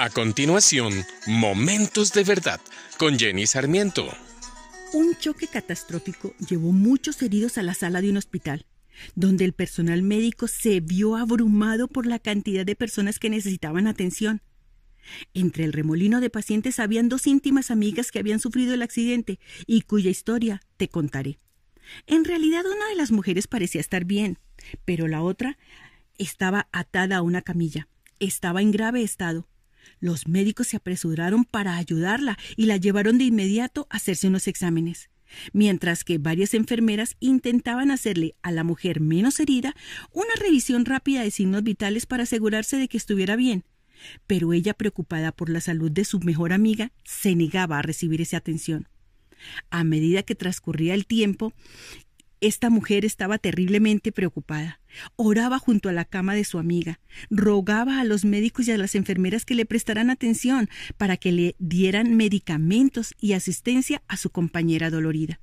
A continuación, Momentos de Verdad con Jenny Sarmiento. Un choque catastrófico llevó muchos heridos a la sala de un hospital, donde el personal médico se vio abrumado por la cantidad de personas que necesitaban atención. Entre el remolino de pacientes habían dos íntimas amigas que habían sufrido el accidente y cuya historia te contaré. En realidad una de las mujeres parecía estar bien, pero la otra estaba atada a una camilla. Estaba en grave estado los médicos se apresuraron para ayudarla y la llevaron de inmediato a hacerse unos exámenes, mientras que varias enfermeras intentaban hacerle a la mujer menos herida una revisión rápida de signos vitales para asegurarse de que estuviera bien. Pero ella, preocupada por la salud de su mejor amiga, se negaba a recibir esa atención. A medida que transcurría el tiempo, esta mujer estaba terriblemente preocupada. Oraba junto a la cama de su amiga, rogaba a los médicos y a las enfermeras que le prestaran atención para que le dieran medicamentos y asistencia a su compañera dolorida.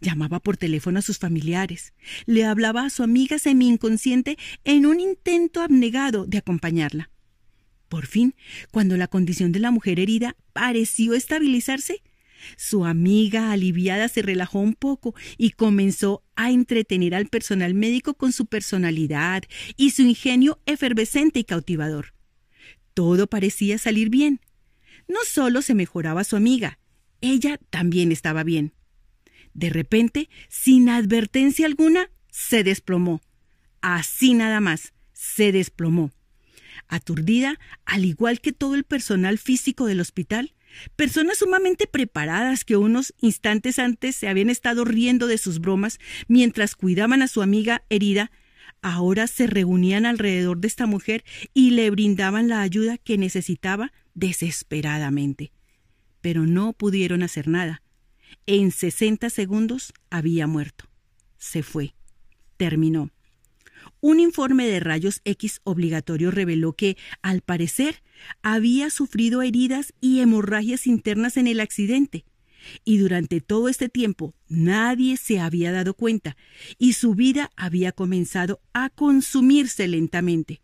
Llamaba por teléfono a sus familiares, le hablaba a su amiga semi-inconsciente en un intento abnegado de acompañarla. Por fin, cuando la condición de la mujer herida pareció estabilizarse, su amiga, aliviada, se relajó un poco y comenzó a entretener al personal médico con su personalidad y su ingenio efervescente y cautivador. Todo parecía salir bien. No solo se mejoraba su amiga, ella también estaba bien. De repente, sin advertencia alguna, se desplomó. Así nada más, se desplomó. Aturdida, al igual que todo el personal físico del hospital, Personas sumamente preparadas que unos instantes antes se habían estado riendo de sus bromas mientras cuidaban a su amiga herida, ahora se reunían alrededor de esta mujer y le brindaban la ayuda que necesitaba desesperadamente. Pero no pudieron hacer nada. En sesenta segundos había muerto. Se fue. Terminó. Un informe de rayos X obligatorio reveló que, al parecer, había sufrido heridas y hemorragias internas en el accidente. Y durante todo este tiempo nadie se había dado cuenta y su vida había comenzado a consumirse lentamente.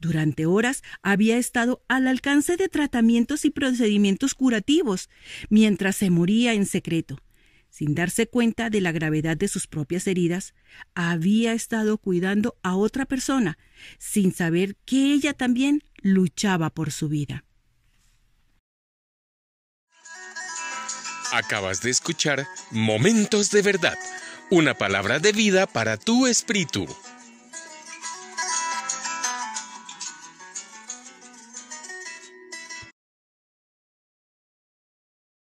Durante horas había estado al alcance de tratamientos y procedimientos curativos, mientras se moría en secreto sin darse cuenta de la gravedad de sus propias heridas, había estado cuidando a otra persona, sin saber que ella también luchaba por su vida. Acabas de escuchar Momentos de Verdad, una palabra de vida para tu espíritu.